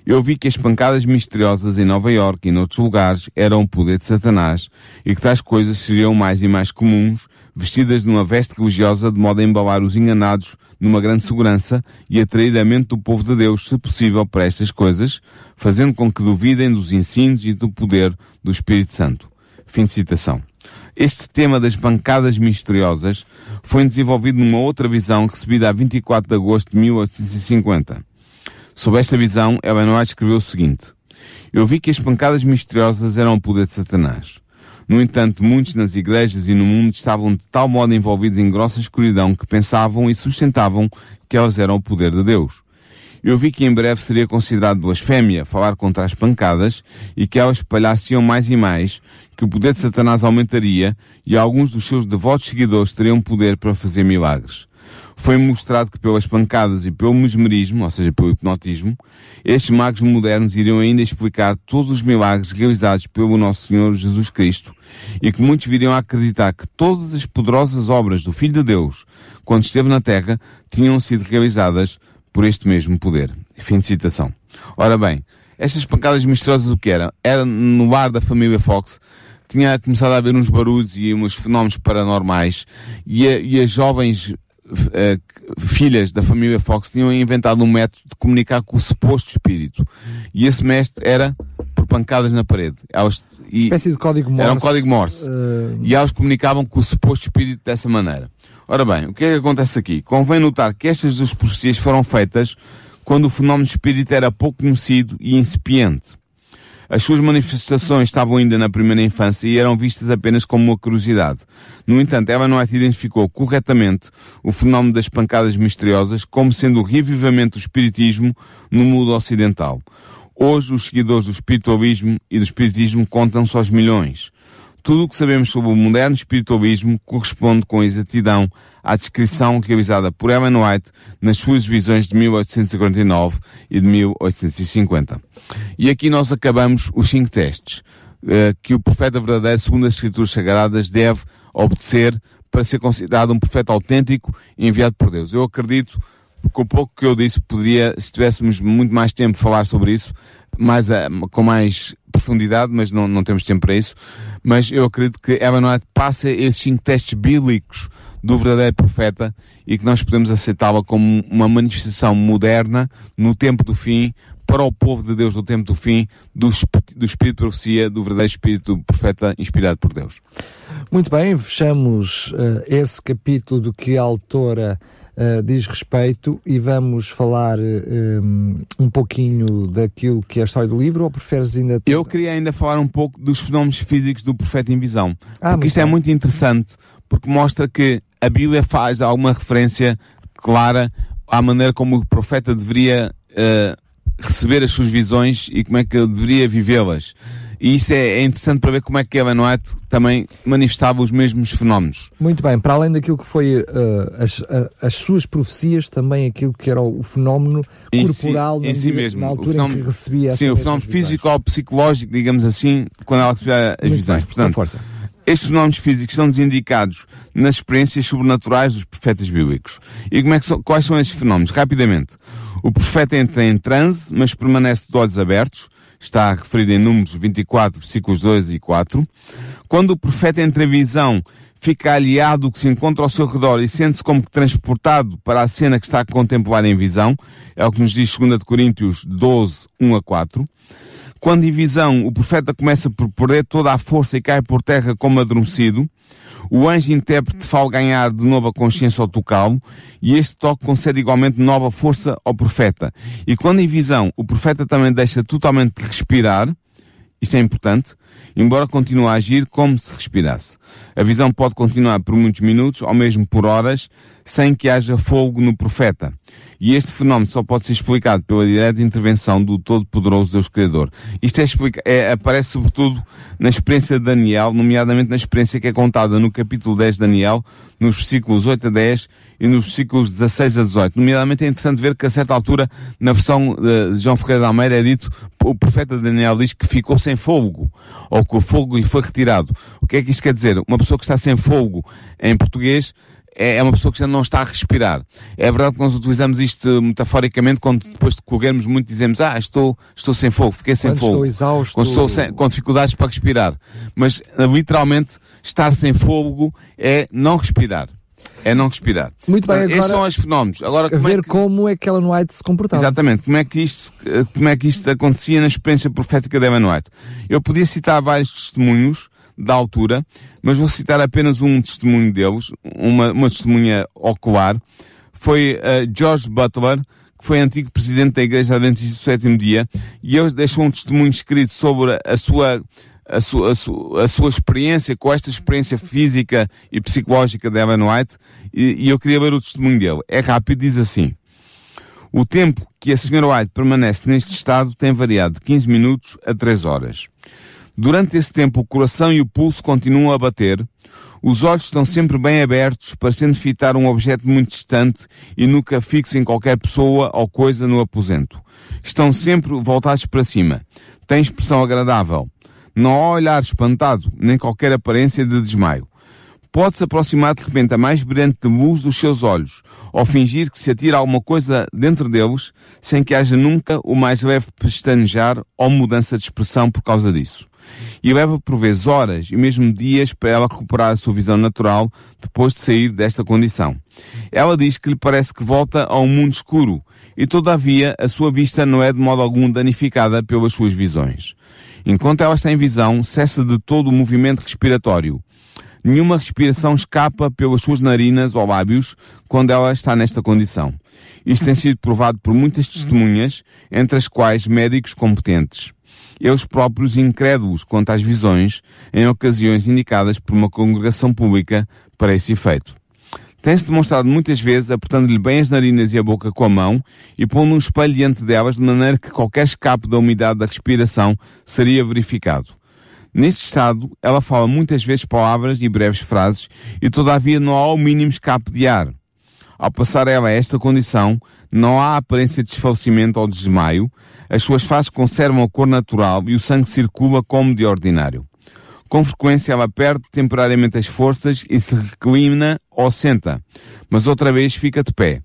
Eu vi que as pancadas misteriosas em Nova York e noutros lugares eram o poder de Satanás e que tais coisas seriam mais e mais comuns, vestidas numa veste religiosa de modo a embalar os enganados numa grande segurança e atrair a mente do povo de Deus, se possível, para estas coisas, fazendo com que duvidem dos ensinos e do poder do Espírito Santo. Fim de citação. Este tema das bancadas misteriosas foi desenvolvido numa outra visão recebida a 24 de agosto de 1850. Sob esta visão, Ellen White escreveu o seguinte. Eu vi que as pancadas misteriosas eram o poder de Satanás. No entanto, muitos nas igrejas e no mundo estavam de tal modo envolvidos em grossa escuridão que pensavam e sustentavam que elas eram o poder de Deus. Eu vi que em breve seria considerado blasfémia falar contra as pancadas e que elas espalhar-se-iam mais e mais, que o poder de Satanás aumentaria e alguns dos seus devotos seguidores teriam poder para fazer milagres. Foi mostrado que pelas pancadas e pelo mesmerismo, ou seja, pelo hipnotismo, estes magos modernos iriam ainda explicar todos os milagres realizados pelo nosso Senhor Jesus Cristo e que muitos viriam a acreditar que todas as poderosas obras do Filho de Deus, quando esteve na Terra, tinham sido realizadas por este mesmo poder. Fim de citação. Ora bem, estas pancadas misteriosas o que eram? Era no lar da família Fox, tinha começado a haver uns barulhos e uns fenómenos paranormais e, a, e as jovens filhas da família Fox tinham inventado um método de comunicar com o suposto espírito. E esse mestre era por pancadas na parede. Elas, e espécie de código Morse. Era um código Morse. Uh... E elas comunicavam com o suposto espírito dessa maneira. Ora bem, o que é que acontece aqui? Convém notar que estas duas profecias foram feitas quando o fenómeno espírito era pouco conhecido e incipiente. As suas manifestações estavam ainda na primeira infância e eram vistas apenas como uma curiosidade. No entanto, Ellen White identificou corretamente o fenómeno das pancadas misteriosas como sendo o revivamento do espiritismo no mundo ocidental. Hoje, os seguidores do espiritualismo e do espiritismo contam-se aos milhões. Tudo o que sabemos sobre o moderno espiritualismo corresponde com exatidão à descrição realizada por Ellen White nas suas visões de 1849 e de 1850. E aqui nós acabamos os cinco testes uh, que o profeta verdadeiro, segundo as Escrituras Sagradas, deve obedecer para ser considerado um profeta autêntico enviado por Deus. Eu acredito com o pouco que eu disse, poderia, se tivéssemos muito mais tempo, falar sobre isso, mais, uh, com mais profundidade, mas não, não temos tempo para isso. Mas eu acredito que White passa esses cinco testes bíblicos do verdadeiro profeta e que nós podemos aceitá-la como uma manifestação moderna no tempo do fim para o povo de Deus no tempo do fim do, do Espírito de Profecia, do verdadeiro Espírito do Profeta inspirado por Deus. Muito bem, fechamos uh, esse capítulo do que a autora uh, diz respeito e vamos falar um, um pouquinho daquilo que é a história do livro ou preferes ainda... Eu queria ainda falar um pouco dos fenómenos físicos do profeta em visão. Ah, porque isto bem. é muito interessante, porque mostra que a Bíblia faz alguma referência clara à maneira como o profeta deveria uh, receber as suas visões e como é que ele deveria vivê-las. E isso é, é, interessante para ver como é que Ellen White também manifestava os mesmos fenómenos. Muito bem, para além daquilo que foi uh, as, as suas profecias, também aquilo que era o, fenómeno em corporal si, em si mesmo. na altura fenómeno, em que recebia Sim, o fenómeno físico-psicológico, digamos assim, quando ela recebia as Muito visões. Bem, Portanto, força. Estes fenómenos físicos são desindicados nas experiências sobrenaturais dos profetas bíblicos. E como é que são, quais são esses fenómenos? Rapidamente. O profeta entra em transe, mas permanece de olhos abertos. Está referido em Números 24, versículos 2 e 4. Quando o profeta entra em visão, fica aliado do que se encontra ao seu redor e sente-se como que transportado para a cena que está a contemplar em visão. É o que nos diz 2 Coríntios 12, 1 a 4. Quando em visão o profeta começa por perder toda a força e cai por terra como adormecido, o anjo intérprete faz ganhar de novo a consciência ao tocá-lo, e este toque concede igualmente nova força ao profeta. E quando em visão o profeta também deixa totalmente de respirar, isto é importante, embora continue a agir como se respirasse. A visão pode continuar por muitos minutos, ou mesmo por horas, sem que haja fogo no profeta. E este fenómeno só pode ser explicado pela direta intervenção do Todo-Poderoso Deus Criador. Isto é, é, aparece sobretudo na experiência de Daniel, nomeadamente na experiência que é contada no capítulo 10 de Daniel, nos versículos 8 a 10 e nos versículos 16 a 18. Nomeadamente é interessante ver que a certa altura, na versão de João Ferreira de Almeida, é dito, o profeta Daniel diz que ficou sem fogo, ou que o fogo lhe foi retirado. O que é que isto quer dizer? Uma pessoa que está sem fogo, em português, é, é uma pessoa que já não está a respirar. É verdade que nós utilizamos isto metaforicamente quando depois de corrermos muito dizemos, ah, estou, estou sem fogo, fiquei sem quando fogo. Estou exausto. Quando estou sem, com dificuldades para respirar. Mas literalmente estar sem fogo é não respirar. É não respirar. Muito bem, agora, estes são os fenómenos. Agora, como ver é que... como é que Ellen White se comportava. Exatamente. Como é que isto, como é que isto acontecia na experiência profética de Ellen White? Eu podia citar vários testemunhos da altura, mas vou citar apenas um testemunho deles, uma, uma testemunha ocular. Foi uh, George Butler, que foi antigo presidente da Igreja Adventista do Sétimo Dia, e ele deixou um testemunho escrito sobre a sua, a sua, a sua, a sua experiência com esta experiência física e psicológica de Evan White, e, e eu queria ver o testemunho dele. É rápido, diz assim. O tempo que a Sra. White permanece neste estado tem variado de 15 minutos a 3 horas. Durante esse tempo, o coração e o pulso continuam a bater, os olhos estão sempre bem abertos, parecendo fitar um objeto muito distante e nunca fixem qualquer pessoa ou coisa no aposento. Estão sempre voltados para cima. Tem expressão agradável. Não há olhar espantado, nem qualquer aparência de desmaio. Pode-se aproximar de repente a mais brilhante luz dos seus olhos, ou fingir que se atira alguma coisa dentro deles, sem que haja nunca o mais leve pestanejar ou mudança de expressão por causa disso. E leva por vezes horas e mesmo dias para ela recuperar a sua visão natural depois de sair desta condição. Ela diz que lhe parece que volta a um mundo escuro e todavia a sua vista não é de modo algum danificada pelas suas visões. Enquanto ela está em visão, cessa de todo o movimento respiratório Nenhuma respiração escapa pelas suas narinas ou lábios quando ela está nesta condição. Isto tem sido provado por muitas testemunhas, entre as quais médicos competentes. Eles próprios incrédulos quanto às visões, em ocasiões indicadas por uma congregação pública para esse efeito. Tem-se demonstrado muitas vezes apertando-lhe bem as narinas e a boca com a mão e pondo um espelho diante delas de maneira que qualquer escape da umidade da respiração seria verificado. Neste estado, ela fala muitas vezes palavras e breves frases e todavia não há o mínimo escape de ar. Ao passar ela a esta condição, não há aparência de desfalecimento ou de desmaio, as suas faces conservam a cor natural e o sangue circula como de ordinário. Com frequência ela perde temporariamente as forças e se reclina ou senta, mas outra vez fica de pé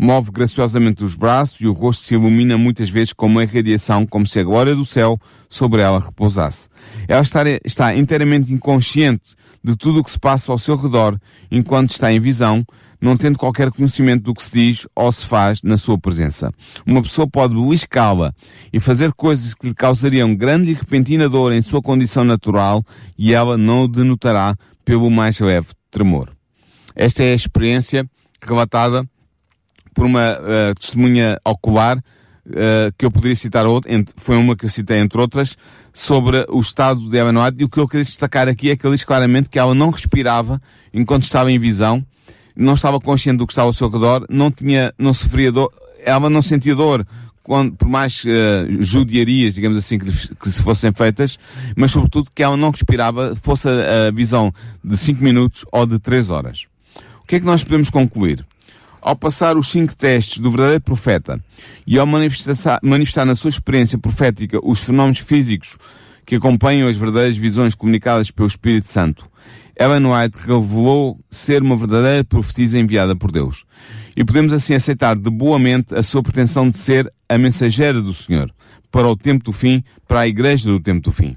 move graciosamente os braços e o rosto se ilumina muitas vezes com uma irradiação como se a glória do céu sobre ela repousasse. Ela está, está inteiramente inconsciente de tudo o que se passa ao seu redor enquanto está em visão, não tendo qualquer conhecimento do que se diz ou se faz na sua presença. Uma pessoa pode beliscá-la e fazer coisas que lhe causariam grande e repentina dor em sua condição natural e ela não o denotará pelo mais leve tremor. Esta é a experiência relatada por uma uh, testemunha ocular, uh, que eu poderia citar outra, foi uma que eu citei entre outras, sobre o estado de Ellen e o que eu queria destacar aqui é que ele diz claramente que ela não respirava enquanto estava em visão, não estava consciente do que estava ao seu redor, não tinha, não sofria dor, ela não sentia dor, quando, por mais uh, judiarias, digamos assim, que, que se fossem feitas, mas sobretudo que ela não respirava, fosse a, a visão de 5 minutos ou de 3 horas. O que é que nós podemos concluir? ao passar os cinco testes do verdadeiro profeta e ao manifestar, manifestar na sua experiência profética os fenómenos físicos que acompanham as verdadeiras visões comunicadas pelo Espírito Santo, Ellen White revelou ser uma verdadeira profetisa enviada por Deus. E podemos assim aceitar de boa mente a sua pretensão de ser a mensageira do Senhor para o tempo do fim, para a igreja do tempo do fim.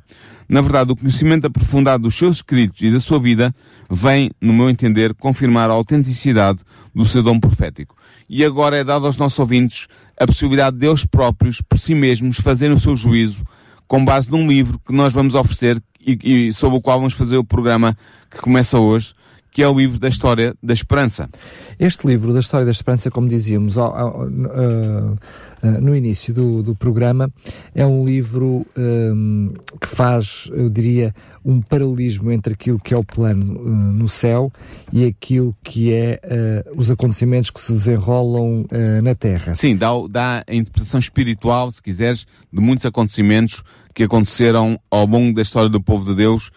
Na verdade, o conhecimento aprofundado dos seus escritos e da sua vida vem, no meu entender, confirmar a autenticidade do seu dom profético. E agora é dado aos nossos ouvintes a possibilidade de eles próprios, por si mesmos, fazerem o seu juízo com base num livro que nós vamos oferecer e, e sobre o qual vamos fazer o programa que começa hoje, que é o livro da História da Esperança. Este livro da História da Esperança, como dizíamos, ao, ao, uh, uh, no início do, do programa, é um livro um, que faz, eu diria, um paralelismo entre aquilo que é o plano uh, no céu e aquilo que é uh, os acontecimentos que se desenrolam uh, na Terra. Sim, dá, dá a interpretação espiritual, se quiseres, de muitos acontecimentos que aconteceram ao longo da história do povo de Deus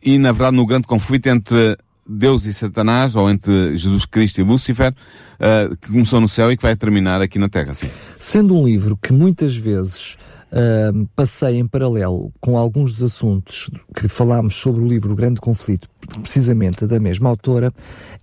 e, na verdade, no grande conflito entre Deus e Satanás, ou entre Jesus Cristo e Lúcifer, uh, que começou no céu e que vai terminar aqui na Terra, sim. Sendo um livro que muitas vezes uh, passei em paralelo com alguns dos assuntos que falámos sobre o livro O Grande Conflito, precisamente da mesma autora,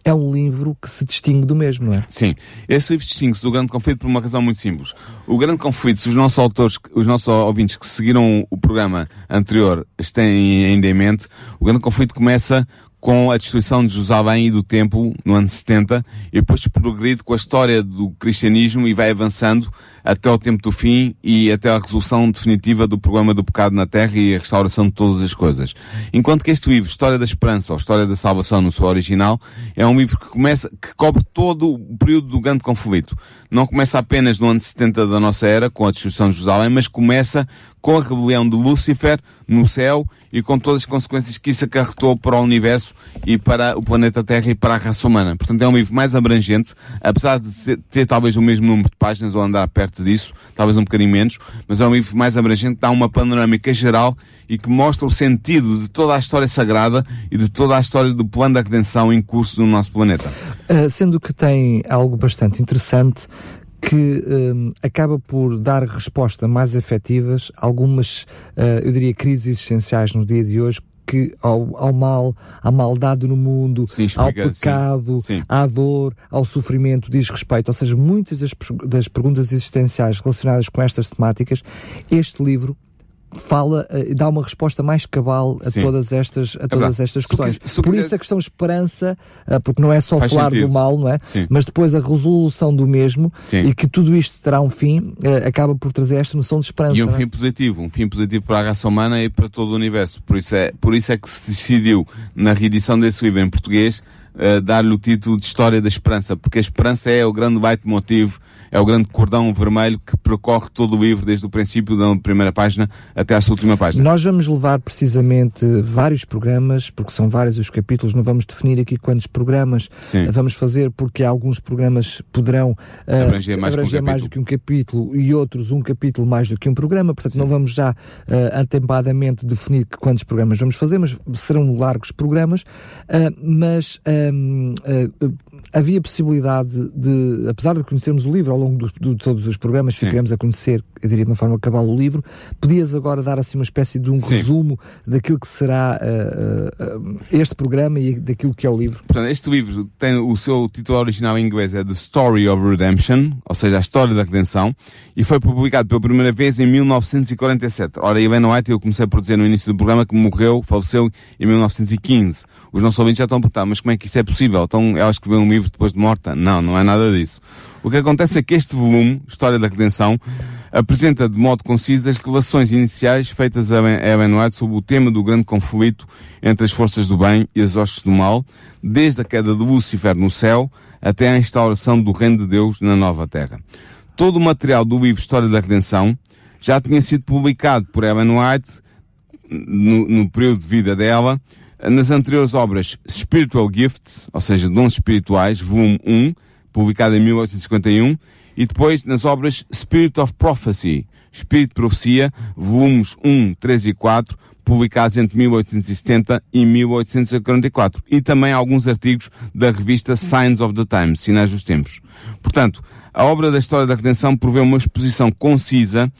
é um livro que se distingue do mesmo, não é? Sim. Esse livro distingue-se do Grande Conflito por uma razão muito simples. O Grande Conflito, se os nossos autores, os nossos ouvintes que seguiram o programa anterior têm ainda em mente, o Grande Conflito começa com a destruição de Jerusalém e do templo no ano 70 e depois progride com a história do cristianismo e vai avançando até o tempo do fim e até a resolução definitiva do problema do pecado na terra e a restauração de todas as coisas. Enquanto que este livro, História da Esperança ou História da Salvação no seu original, é um livro que começa, que cobre todo o período do grande conflito. Não começa apenas no ano 70 da nossa era, com a destruição de Jerusalém, mas começa com a rebelião de Lúcifer no céu e com todas as consequências que isso acarretou para o universo e para o planeta Terra e para a raça humana. Portanto, é um livro mais abrangente, apesar de ter talvez o mesmo número de páginas ou andar perto disso, talvez um bocadinho menos, mas é um livro mais abrangente dá uma panorâmica geral e que mostra o sentido de toda a história sagrada e de toda a história do plano da redenção em curso no nosso planeta. Uh, sendo que tem algo bastante interessante que um, acaba por dar resposta mais efetivas a algumas, uh, eu diria, crises existenciais no dia de hoje, que ao, ao, mal, à maldade no mundo, sim, explica, ao pecado, sim, sim. à dor, ao sofrimento diz respeito. Ou seja, muitas das, das perguntas existenciais relacionadas com estas temáticas, este livro fala e uh, dá uma resposta mais cabal a Sim. todas estas, a é todas é estas questões. Tu, tu Por isso a questão esperança, uh, porque não é só falar sentido. do mal, não é? Sim. Mas depois a resolução do mesmo Sim. e que tudo isto terá um fim, uh, acaba por trazer esta noção de esperança. E um é? fim positivo, um fim positivo para a raça humana e para todo o universo. Por isso é, por isso é que se decidiu na reedição desse livro em português uh, dar-lhe o título de História da Esperança, porque a esperança é o grande leitmotiv é o grande cordão vermelho que percorre todo o livro, desde o princípio da primeira página até à sua última página. Nós vamos levar precisamente vários programas, porque são vários os capítulos, não vamos definir aqui quantos programas Sim. vamos fazer, porque alguns programas poderão uh, abranger, mais, abranger um mais, do que um capítulo e outros um capítulo mais do que um programa, portanto Sim. não vamos já uh, atempadamente definir quantos programas vamos fazer, mas serão largos programas, uh, mas um, uh, havia possibilidade de, apesar de conhecermos o livro ao longo de todos os programas, ficaremos a conhecer, eu diria de uma forma cabal, o livro, podias agora dar assim uma espécie de um Sim. resumo daquilo que será uh, uh, este programa e daquilo que é o livro? Portanto, este livro tem o seu título original em inglês é The Story of Redemption, ou seja, a história da redenção, e foi publicado pela primeira vez em 1947. Ora, Ellen White, eu comecei por dizer no início do programa que morreu, faleceu em 1915. Os nossos ouvintes já estão a perguntar, mas como é que isso é possível? Então ela escreveu um livro depois de morta? Não, não é nada disso. O que acontece é que este volume, História da Redenção, apresenta de modo conciso as revelações iniciais feitas a Ellen White sobre o tema do grande conflito entre as forças do bem e as hostes do mal, desde a queda de Lúcifer no céu até a instauração do reino de Deus na nova terra. Todo o material do livro História da Redenção já tinha sido publicado por Ellen White no, no período de vida dela, nas anteriores obras Spiritual Gifts, ou seja, Dons Espirituais, volume 1, publicado em 1851, e depois nas obras Spirit of Prophecy, Espírito de Profecia, volumes 1, 3 e 4, publicados entre 1870 e 1844, e também alguns artigos da revista Signs of the Times, Sinais dos Tempos. Portanto, a obra da História da Redenção provê uma exposição concisa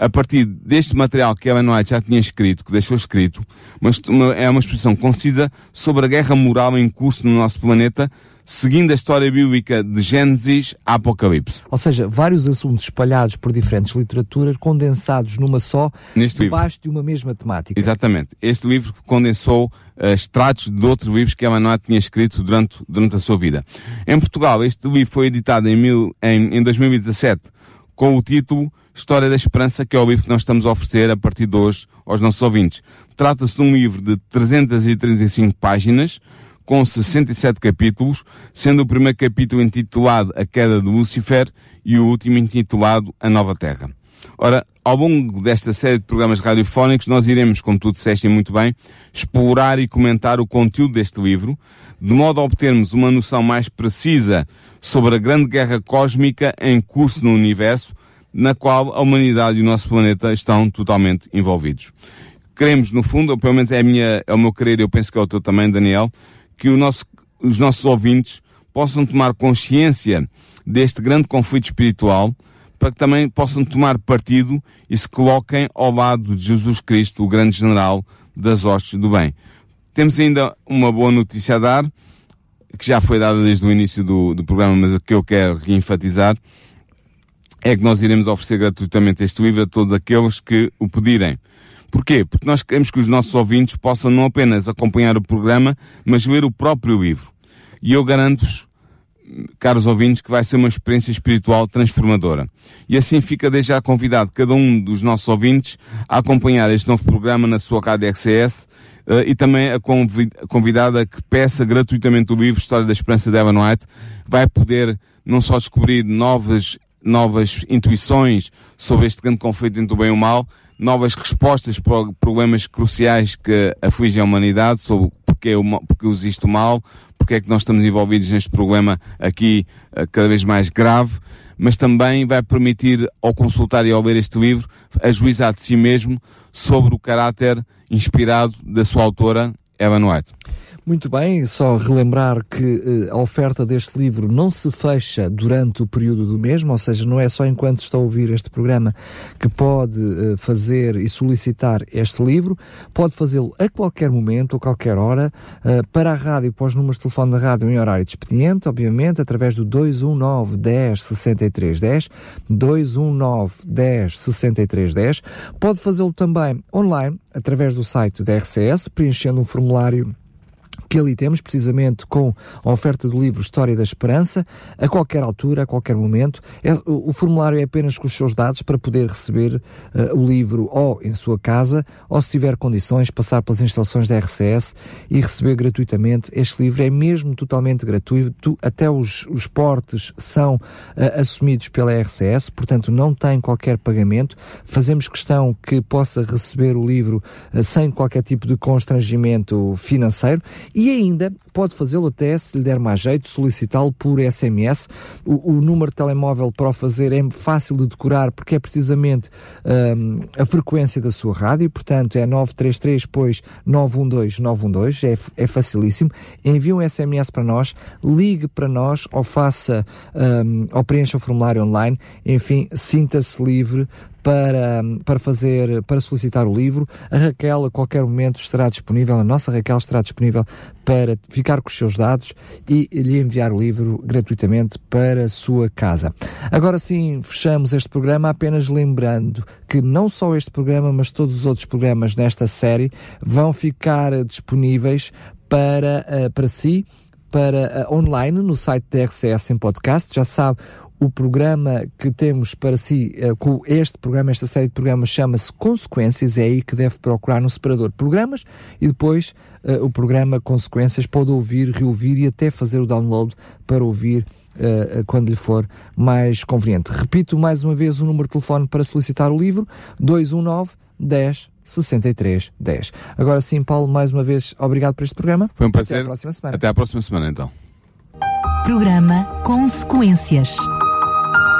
a partir deste material que Ellen White já tinha escrito, que deixou escrito, mas é uma exposição concisa sobre a guerra moral em curso no nosso planeta, seguindo a história bíblica de Gênesis a Apocalipse. Ou seja, vários assuntos espalhados por diferentes literaturas, condensados numa só, Neste debaixo livro. de uma mesma temática. Exatamente. Este livro condensou uh, extratos de outros livros que Ellen White tinha escrito durante, durante a sua vida. Em Portugal, este livro foi editado em, mil, em, em 2017 com o título História da Esperança, que é o livro que nós estamos a oferecer a partir de hoje aos nossos ouvintes. Trata-se de um livro de 335 páginas, com 67 capítulos, sendo o primeiro capítulo intitulado A Queda de Lúcifer e o último intitulado A Nova Terra. Ora, ao longo desta série de programas radiofónicos, nós iremos, como tu disseste muito bem, explorar e comentar o conteúdo deste livro, de modo a obtermos uma noção mais precisa sobre a grande guerra cósmica em curso no universo, na qual a humanidade e o nosso planeta estão totalmente envolvidos. Queremos, no fundo, ou pelo menos é, minha, é o meu querer, eu penso que é o teu também, Daniel, que nosso, os nossos ouvintes possam tomar consciência deste grande conflito espiritual, para que também possam tomar partido e se coloquem ao lado de Jesus Cristo, o grande general das hostes do bem. Temos ainda uma boa notícia a dar, que já foi dada desde o início do, do programa, mas que eu quero reenfatizar, é que nós iremos oferecer gratuitamente este livro a todos aqueles que o pedirem. Porquê? Porque nós queremos que os nossos ouvintes possam não apenas acompanhar o programa, mas ler o próprio livro. E eu garanto-vos, caros ouvintes, que vai ser uma experiência espiritual transformadora. E assim fica desde já convidado cada um dos nossos ouvintes a acompanhar este novo programa na sua XCS uh, eh, e também a convidada que peça gratuitamente o livro História da Esperança de Evan White. Vai poder não só descobrir novas, novas intuições sobre este grande conflito entre o bem e o mal, novas respostas para problemas cruciais que afligem a humanidade sobre porque, porque existe o mal, porque é que nós estamos envolvidos neste problema aqui uh, cada vez mais grave, mas também vai permitir ao consultar e ao ler este livro ajuizar de si mesmo sobre o caráter inspirado da sua autora, Ellen White. Muito bem, só relembrar que uh, a oferta deste livro não se fecha durante o período do mesmo, ou seja, não é só enquanto está a ouvir este programa que pode uh, fazer e solicitar este livro, pode fazê-lo a qualquer momento, a qualquer hora, uh, para a rádio, para os números de telefone da rádio em horário de expediente, obviamente, através do 219 10 63 10, 219 10 63 10. Pode fazê-lo também online, através do site da RCS, preenchendo um formulário que ali temos, precisamente com a oferta do livro História da Esperança, a qualquer altura, a qualquer momento. É, o, o, formulário é apenas com os seus dados para poder receber uh, o livro ou em sua casa, ou se tiver condições, passar pelas instalações da RCS e receber gratuitamente. Este livro é mesmo totalmente gratuito, até os, os portes são uh, assumidos pela RCS, portanto não tem qualquer pagamento. Fazemos questão que possa receber o livro uh, sem qualquer tipo de constrangimento financeiro e ainda pode fazê-lo até, se lhe der mais jeito, solicitá-lo por SMS. O, o, número de telemóvel para o fazer é fácil de decorar porque é precisamente um, a frequência da sua rádio, portanto é 933, pois 912 912, é, é facilíssimo. Envie um SMS para nós, ligue para nós ou faça um, ou preencha o formulário online, enfim, sinta-se livre para, para fazer, para solicitar o livro. A Raquel a qualquer momento estará disponível, a nossa Raquel estará disponível para ficar com os seus dados e lhe enviar o livro gratuitamente para a sua casa. Agora sim, fechamos este programa apenas lembrando que não só este programa, mas todos os outros programas nesta série vão ficar disponíveis para, uh, para si, para uh, online no site da RCS em podcast. Já sabe, o programa que temos para si, uh, com este programa, esta série de programas, chama-se Consequências, é aí que deve procurar no separador programas e depois uh, o programa Consequências pode ouvir, reouvir e até fazer o download para ouvir Uh, quando lhe for mais conveniente. Repito mais uma vez o número de telefone para solicitar o livro: 219 10 63 10. Agora sim, Paulo, mais uma vez, obrigado por este programa. Foi um prazer. Até à próxima semana. Até à próxima semana, então. Programa Consequências.